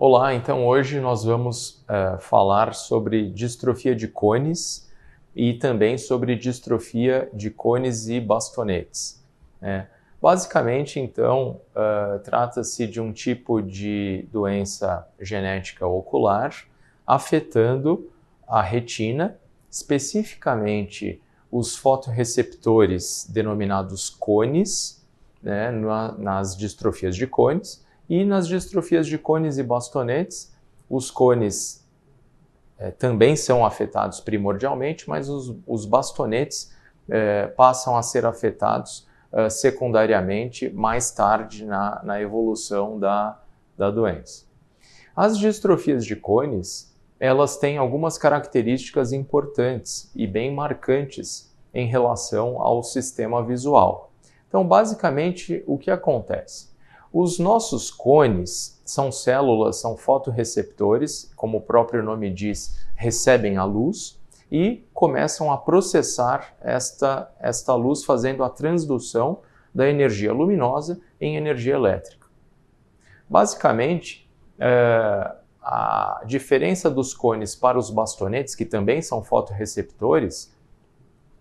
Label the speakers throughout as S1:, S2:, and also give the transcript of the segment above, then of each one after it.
S1: Olá, então hoje nós vamos uh, falar sobre distrofia de cones e também sobre distrofia de cones e bastonetes. Né? Basicamente, então, uh, trata-se de um tipo de doença genética ocular afetando a retina, especificamente os fotoreceptores denominados cones, né, nas distrofias de cones, e nas distrofias de cones e bastonetes, os cones é, também são afetados primordialmente, mas os, os bastonetes é, passam a ser afetados é, secundariamente mais tarde na, na evolução da, da doença. As distrofias de cones, elas têm algumas características importantes e bem marcantes em relação ao sistema visual. Então, basicamente, o que acontece? Os nossos cones são células, são fotoreceptores, como o próprio nome diz, recebem a luz e começam a processar esta, esta luz, fazendo a transdução da energia luminosa em energia elétrica. Basicamente, é, a diferença dos cones para os bastonetes, que também são fotoreceptores,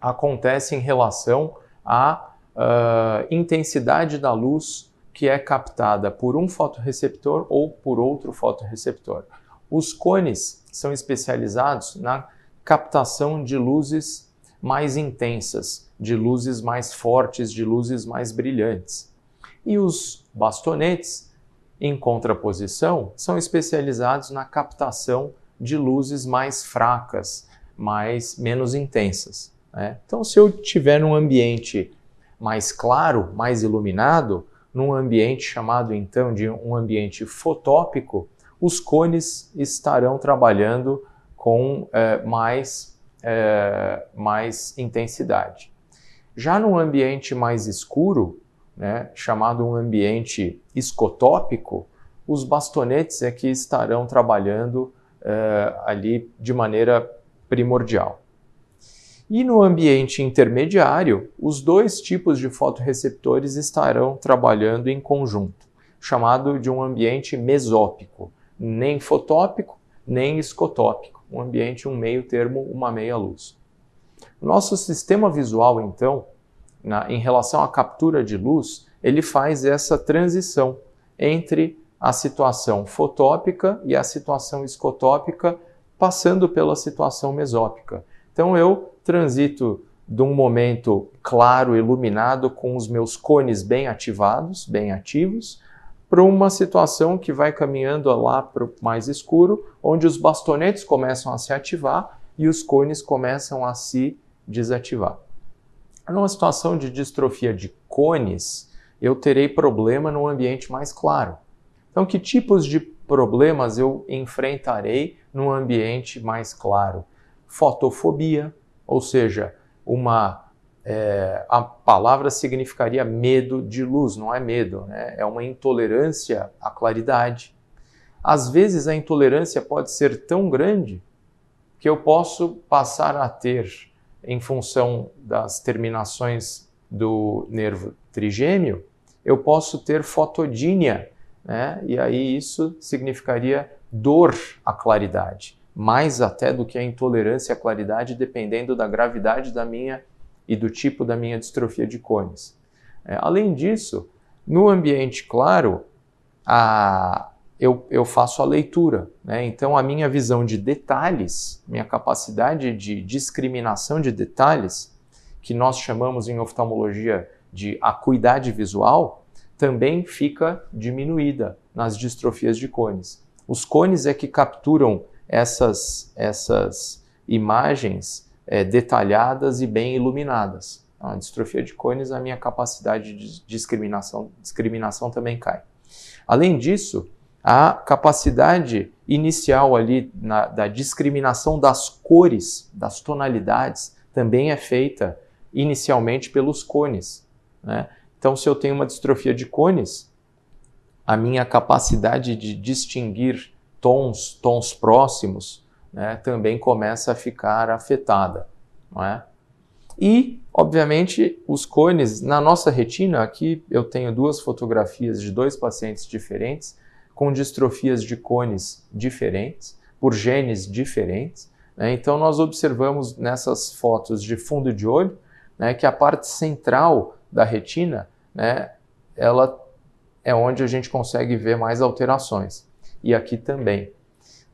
S1: acontece em relação à uh, intensidade da luz que é captada por um fotoreceptor ou por outro fotoreceptor. Os cones são especializados na captação de luzes mais intensas, de luzes mais fortes, de luzes mais brilhantes. E os bastonetes, em contraposição, são especializados na captação de luzes mais fracas, mais menos intensas. Né? Então, se eu tiver num ambiente mais claro, mais iluminado, num ambiente chamado então de um ambiente fotópico, os cones estarão trabalhando com é, mais, é, mais intensidade. Já num ambiente mais escuro, né, chamado um ambiente escotópico, os bastonetes é que estarão trabalhando é, ali de maneira primordial. E no ambiente intermediário, os dois tipos de fotoreceptores estarão trabalhando em conjunto, chamado de um ambiente mesópico, nem fotópico, nem escotópico, um ambiente um meio termo, uma meia luz. Nosso sistema visual, então, na, em relação à captura de luz, ele faz essa transição entre a situação fotópica e a situação escotópica, passando pela situação mesópica. Então eu transito de um momento claro, iluminado, com os meus cones bem ativados, bem ativos, para uma situação que vai caminhando lá para o mais escuro, onde os bastonetes começam a se ativar e os cones começam a se desativar. Numa situação de distrofia de cones, eu terei problema no ambiente mais claro. Então, que tipos de problemas eu enfrentarei num ambiente mais claro? Fotofobia, ou seja, uma é, a palavra significaria medo de luz, não é medo, né? é uma intolerância à claridade. Às vezes a intolerância pode ser tão grande que eu posso passar a ter, em função das terminações do nervo trigêmeo, eu posso ter fotodínia, né? e aí isso significaria dor à claridade mais até do que a intolerância à claridade, dependendo da gravidade da minha e do tipo da minha distrofia de cones. É, além disso, no ambiente claro, a, eu, eu faço a leitura. Né? Então, a minha visão de detalhes, minha capacidade de discriminação de detalhes, que nós chamamos em oftalmologia de acuidade visual, também fica diminuída nas distrofias de cones. Os cones é que capturam essas, essas imagens é, detalhadas e bem iluminadas. A distrofia de cones, a minha capacidade de discriminação, discriminação também cai. Além disso, a capacidade inicial ali na, da discriminação das cores, das tonalidades, também é feita inicialmente pelos cones. Né? Então, se eu tenho uma distrofia de cones, a minha capacidade de distinguir tons, tons próximos, né, também começa a ficar afetada. Não é? E, obviamente, os cones na nossa retina, aqui eu tenho duas fotografias de dois pacientes diferentes com distrofias de cones diferentes, por genes diferentes. Né? Então, nós observamos nessas fotos de fundo de olho né, que a parte central da retina, né, ela é onde a gente consegue ver mais alterações. E aqui também.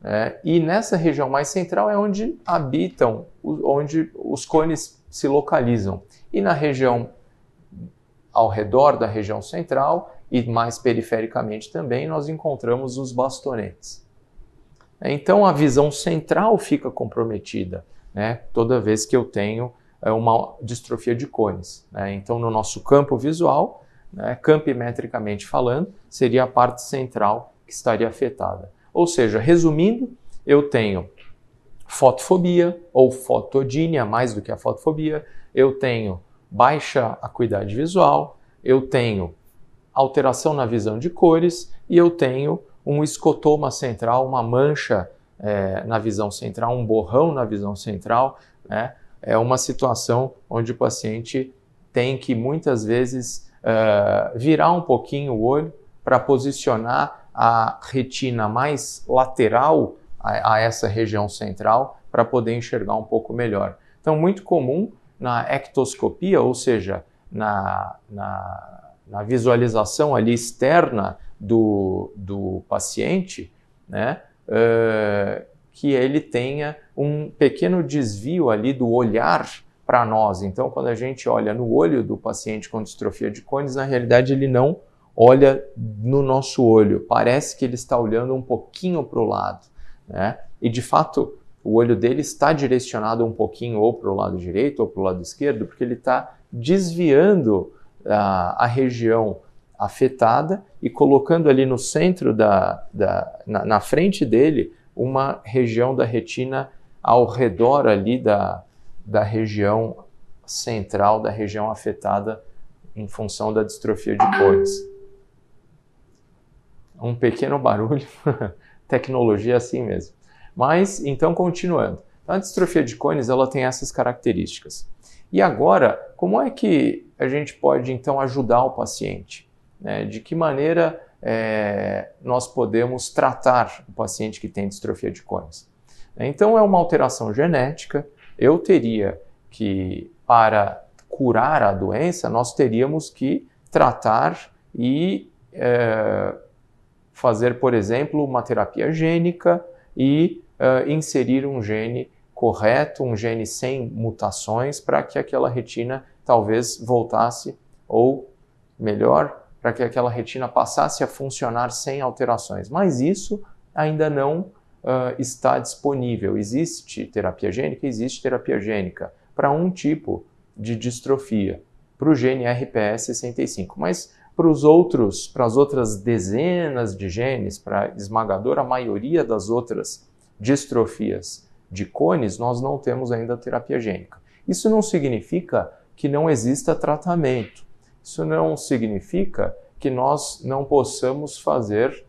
S1: Né? E nessa região mais central é onde habitam, onde os cones se localizam. E na região ao redor da região central e mais perifericamente também, nós encontramos os bastonetes. Então a visão central fica comprometida né, toda vez que eu tenho é, uma distrofia de cones. Né? Então, no nosso campo visual, né, campimetricamente falando, seria a parte central que estaria afetada. Ou seja, resumindo, eu tenho fotofobia ou fotodínia, mais do que a fotofobia, eu tenho baixa acuidade visual, eu tenho alteração na visão de cores e eu tenho um escotoma central, uma mancha é, na visão central, um borrão na visão central, né? É uma situação onde o paciente tem que muitas vezes uh, virar um pouquinho o olho para posicionar a retina mais lateral a, a essa região central para poder enxergar um pouco melhor. Então, muito comum na ectoscopia, ou seja, na, na, na visualização ali externa do, do paciente, né, uh, que ele tenha um pequeno desvio ali do olhar para nós. Então, quando a gente olha no olho do paciente com distrofia de cones, na realidade ele não olha no nosso olho. Parece que ele está olhando um pouquinho para o lado, né? E de fato, o olho dele está direcionado um pouquinho ou para o lado direito ou para o lado esquerdo, porque ele está desviando a, a, região afetada e colocando ali no centro da, da na, na, frente dele uma região da retina ao redor ali da, da região central, da região afetada em função da distrofia de cores. Um pequeno barulho, tecnologia é assim mesmo. Mas, então, continuando. A distrofia de cones ela tem essas características. E agora, como é que a gente pode então ajudar o paciente? Né? De que maneira é, nós podemos tratar o paciente que tem distrofia de cones? Então, é uma alteração genética. Eu teria que, para curar a doença, nós teríamos que tratar e é, fazer, por exemplo, uma terapia gênica e uh, inserir um gene correto, um gene sem mutações, para que aquela retina talvez voltasse, ou melhor, para que aquela retina passasse a funcionar sem alterações. Mas isso ainda não uh, está disponível. Existe terapia gênica? Existe terapia gênica para um tipo de distrofia, para o gene RPS65. Mas para os outros, para as outras dezenas de genes, para a esmagadora maioria das outras distrofias de cones, nós não temos ainda terapia gênica. Isso não significa que não exista tratamento. Isso não significa que nós não possamos fazer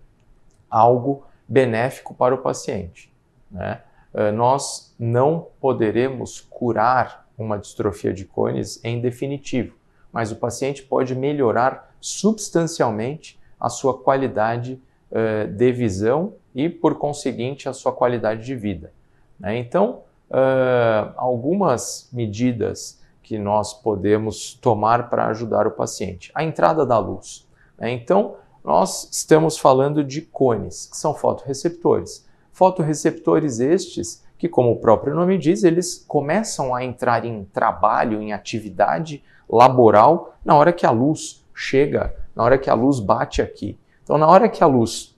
S1: algo benéfico para o paciente. Né? Eh, nós não poderemos curar uma distrofia de cones em definitivo, mas o paciente pode melhorar substancialmente a sua qualidade uh, de visão e, por conseguinte, a sua qualidade de vida. Né? Então, uh, algumas medidas que nós podemos tomar para ajudar o paciente. A entrada da luz. Né? Então, nós estamos falando de cones, que são fotoreceptores. Fotoreceptores estes que, como o próprio nome diz, eles começam a entrar em trabalho, em atividade laboral na hora que a luz chega, na hora que a luz bate aqui. Então, na hora que a luz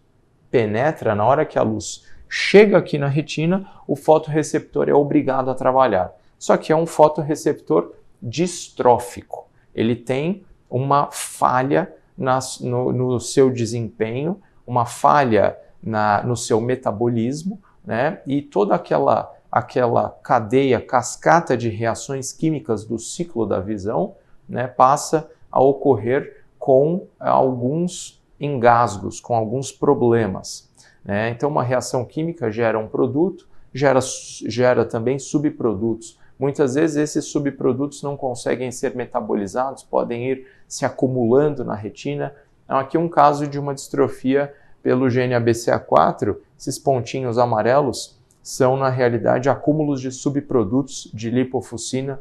S1: penetra, na hora que a luz chega aqui na retina, o fotoreceptor é obrigado a trabalhar. Só que é um fotoreceptor distrófico. Ele tem uma falha no, no, seu desempenho, uma falha na, no seu metabolismo, né? E toda aquela aquela cadeia, cascata de reações químicas do ciclo da visão, né, passa a ocorrer com alguns engasgos, com alguns problemas. Né? Então, uma reação química gera um produto, gera, gera também subprodutos. Muitas vezes esses subprodutos não conseguem ser metabolizados, podem ir se acumulando na retina. Então, aqui um caso de uma distrofia pelo gene ABCA4, esses pontinhos amarelos são, na realidade, acúmulos de subprodutos de lipofuscina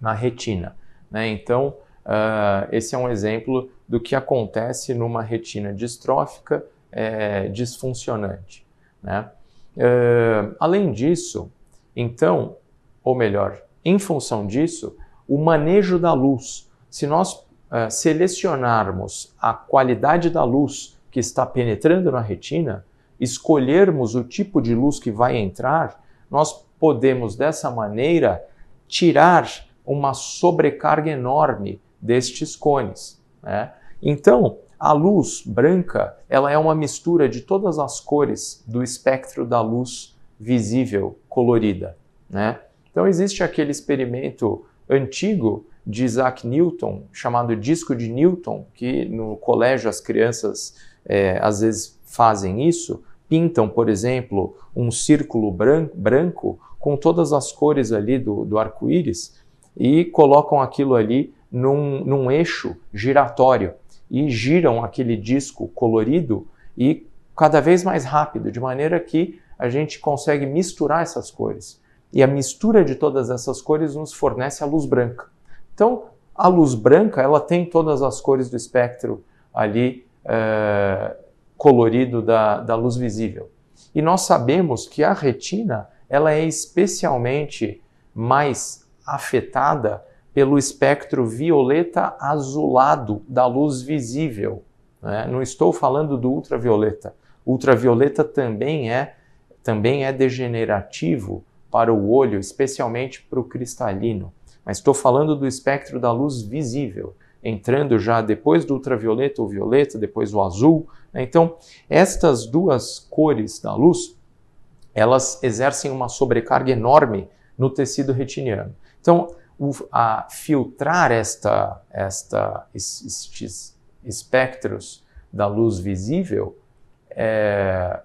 S1: na retina. Né? Então, uh, esse é um exemplo do que acontece numa retina distrófica é, disfuncionante. Né? Uh, além disso, então, ou melhor, em função disso, o manejo da luz. Se nós uh, selecionarmos a qualidade da luz que está penetrando na retina, escolhermos o tipo de luz que vai entrar, nós podemos dessa maneira tirar uma sobrecarga enorme destes cones. Né? Então, a luz branca ela é uma mistura de todas as cores do espectro da luz visível colorida. Né? Então, existe aquele experimento antigo de Isaac Newton, chamado disco de Newton, que no colégio as crianças é, às vezes fazem isso, pintam, por exemplo, um círculo branco, branco com todas as cores ali do, do arco-íris e colocam aquilo ali num, num eixo giratório e giram aquele disco colorido e cada vez mais rápido, de maneira que a gente consegue misturar essas cores. E a mistura de todas essas cores nos fornece a luz branca. Então, a luz branca ela tem todas as cores do espectro ali é, colorido da, da luz visível. E nós sabemos que a retina ela é especialmente mais afetada pelo espectro violeta azulado da luz visível. Né? Não estou falando do ultravioleta. Ultravioleta também é também é degenerativo para o olho, especialmente para o cristalino. Mas estou falando do espectro da luz visível, entrando já depois do ultravioleta, o violeta, depois o azul. Né? Então, estas duas cores da luz, elas exercem uma sobrecarga enorme no tecido retiniano. Então, o, a filtrar esta, esta, estes espectros da luz visível é,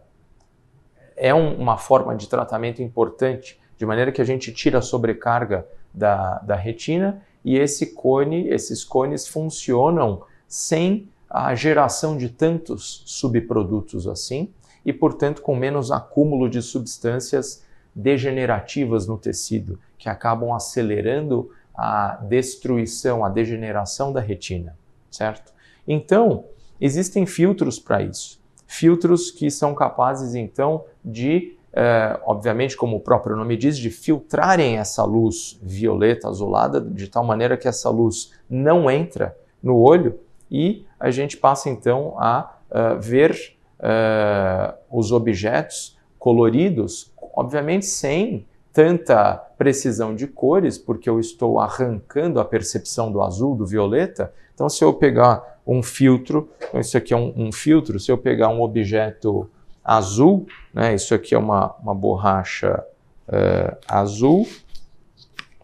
S1: é um, uma forma de tratamento importante, de maneira que a gente tira a sobrecarga da, da retina e esse cone, esses cones funcionam sem a geração de tantos subprodutos assim e, portanto, com menos acúmulo de substâncias degenerativas no tecido, que acabam acelerando a destruição, a degeneração da retina, certo? Então, existem filtros para isso. Filtros que são capazes, então, de, eh, obviamente, como o próprio nome diz, de filtrarem essa luz violeta, azulada, de tal maneira que essa luz não entra no olho e a gente passa, então, a uh, ver uh, os objetos coloridos obviamente sem tanta precisão de cores, porque eu estou arrancando a percepção do azul, do violeta. Então, se eu pegar um filtro, então isso aqui é um, um filtro, se eu pegar um objeto azul, né, isso aqui é uma, uma borracha uh, azul.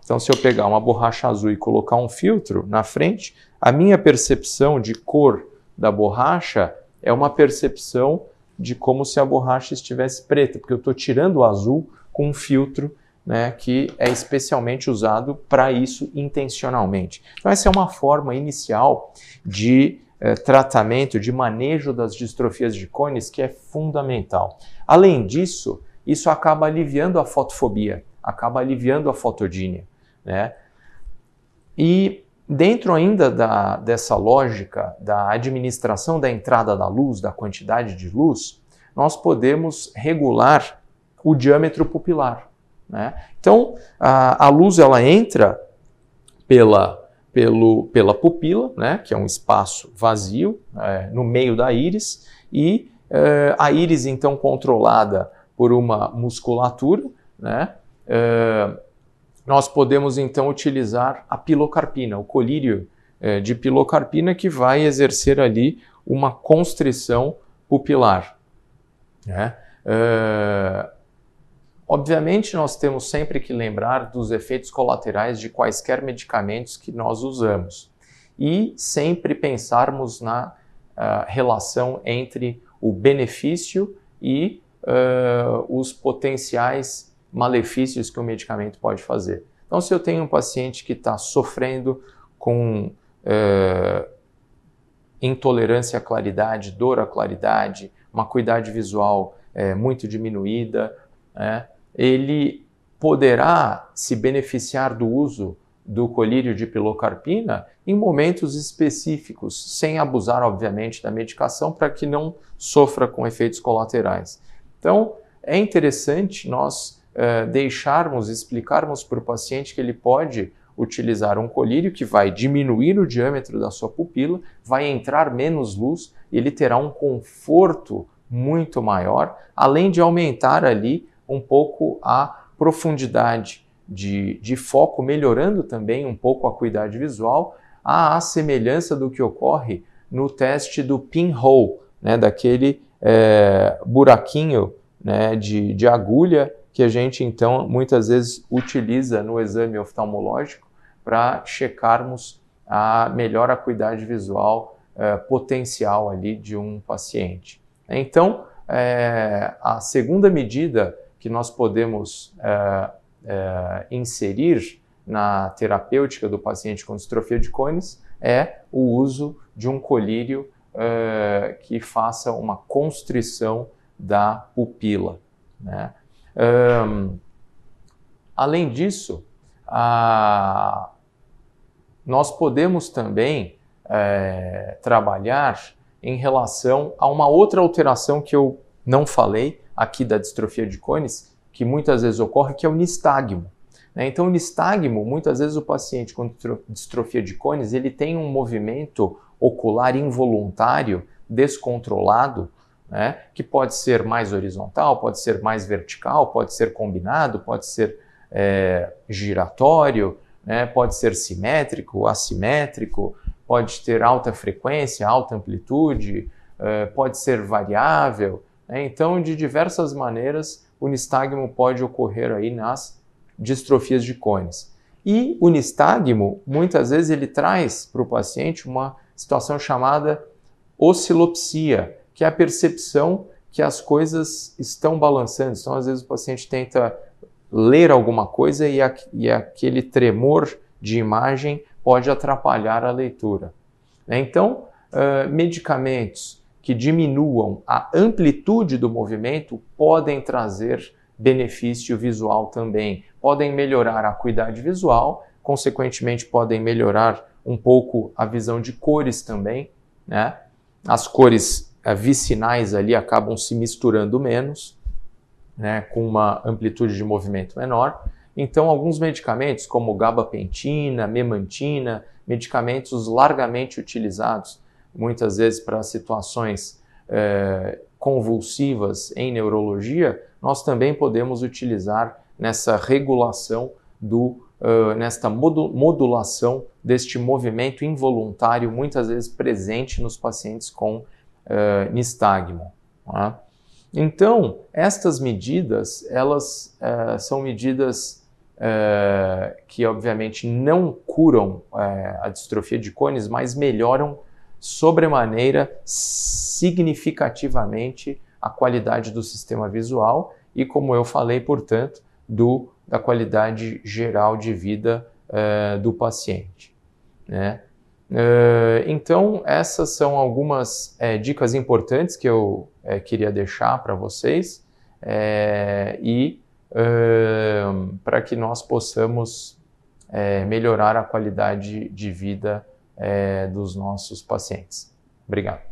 S1: Então, se eu pegar uma borracha azul e colocar um filtro na frente, a minha percepção de cor da borracha é uma percepção de como se a borracha estivesse preta, porque eu estou tirando o azul com um filtro né, que é especialmente usado para isso intencionalmente. Então, essa é uma forma inicial de eh, tratamento, de manejo das distrofias de cones que é fundamental. Além disso, isso acaba aliviando a fotofobia, acaba aliviando a fotodínia. Né? E Dentro ainda da, dessa lógica da administração da entrada da luz, da quantidade de luz, nós podemos regular o diâmetro pupilar. Né? Então, a, a, luz ela entra pela, pelo, pela pupila, né? que é um espaço vazio é, no meio da íris, e é, a íris, então, controlada por uma musculatura, né? É, nós podemos então utilizar a pilocarpina, o colírio é, de pilocarpina que vai exercer ali uma constrição pupilar. Né? É, obviamente, nós temos sempre que lembrar dos efeitos colaterais de quaisquer medicamentos que nós usamos e sempre pensarmos na uh, relação entre o benefício e uh, os potenciais malefícios que o medicamento pode fazer. Então, se eu tenho um paciente que está sofrendo com é, intolerância à claridade, dor à claridade, uma acuidade visual é, muito diminuída, né? Ele poderá se beneficiar do uso do colírio de pilocarpina em momentos específicos, sem abusar, obviamente, da medicação, para que não sofra com efeitos colaterais. Então, é interessante nós uh, deixarmos, explicarmos para o paciente que ele pode utilizar um colírio que vai diminuir o diâmetro da sua pupila, vai entrar menos luz e ele terá um conforto muito maior, além de aumentar ali um pouco a profundidade de, de foco, melhorando também um pouco a acuidade visual, à semelhança do que ocorre no teste do pinhole, né, daquele é, buraquinho né, de, de agulha que a gente então muitas vezes utiliza no exame oftalmológico para checarmos a melhor acuidade visual é, potencial ali de um paciente. Então, é, a segunda medida que nós podemos é, é, inserir na terapêutica do paciente com distrofia de cones é o uso de um colírio é, que faça uma constrição da pupila. Né? Um, além disso, a, nós podemos também é, trabalhar em relação a uma outra alteração que eu não falei aqui da distrofia de cones, que muitas vezes ocorre, que é o nistagmo. Né? Então, o nistagmo, muitas vezes o paciente com distrofia de cones, ele tem um movimento ocular involuntário, descontrolado, né? que pode ser mais horizontal, pode ser mais vertical, pode ser combinado, pode ser é, giratório, né? pode ser simétrico, assimétrico, pode ter alta frequência, alta amplitude, é, pode ser variável. Né? Então, de diversas maneiras, o nistagmo pode ocorrer aí nas distrofias de cones. E o nistagmo, muitas vezes, ele traz para o paciente uma situação chamada oscilopsia, que é a percepção que as coisas estão balançando. Então, às vezes, o paciente tenta ler alguma coisa e, a, e aquele tremor de imagem pode atrapalhar a leitura. Então, uh, medicamentos que diminuam a amplitude do movimento podem trazer benefício visual também. Podem melhorar a acuidade visual, consequentemente, podem melhorar um pouco a visão de cores também. Né? As cores uh, vicinais ali acabam se misturando menos, né, com uma amplitude de movimento menor. Então, alguns medicamentos, como gabapentina, memantina, medicamentos largamente utilizados muitas vezes para situações é, convulsivas em neurologia, nós também podemos utilizar nessa regulação do uh, nesta modulação deste movimento involuntário, muitas vezes presente nos pacientes com uh, nistagmo. Tá? Então, estas medidas, elas uh, são medidas que obviamente não curam a distrofia de cones, mas melhoram sobremaneira significativamente a qualidade do sistema visual e, como eu falei, portanto, do, da qualidade geral de vida uh, do paciente. Né? Uh, então, essas são algumas uh, dicas importantes que eu queria deixar para vocês e para que nós possamos melhorar a qualidade de vida é, dos nossos pacientes. Obrigado.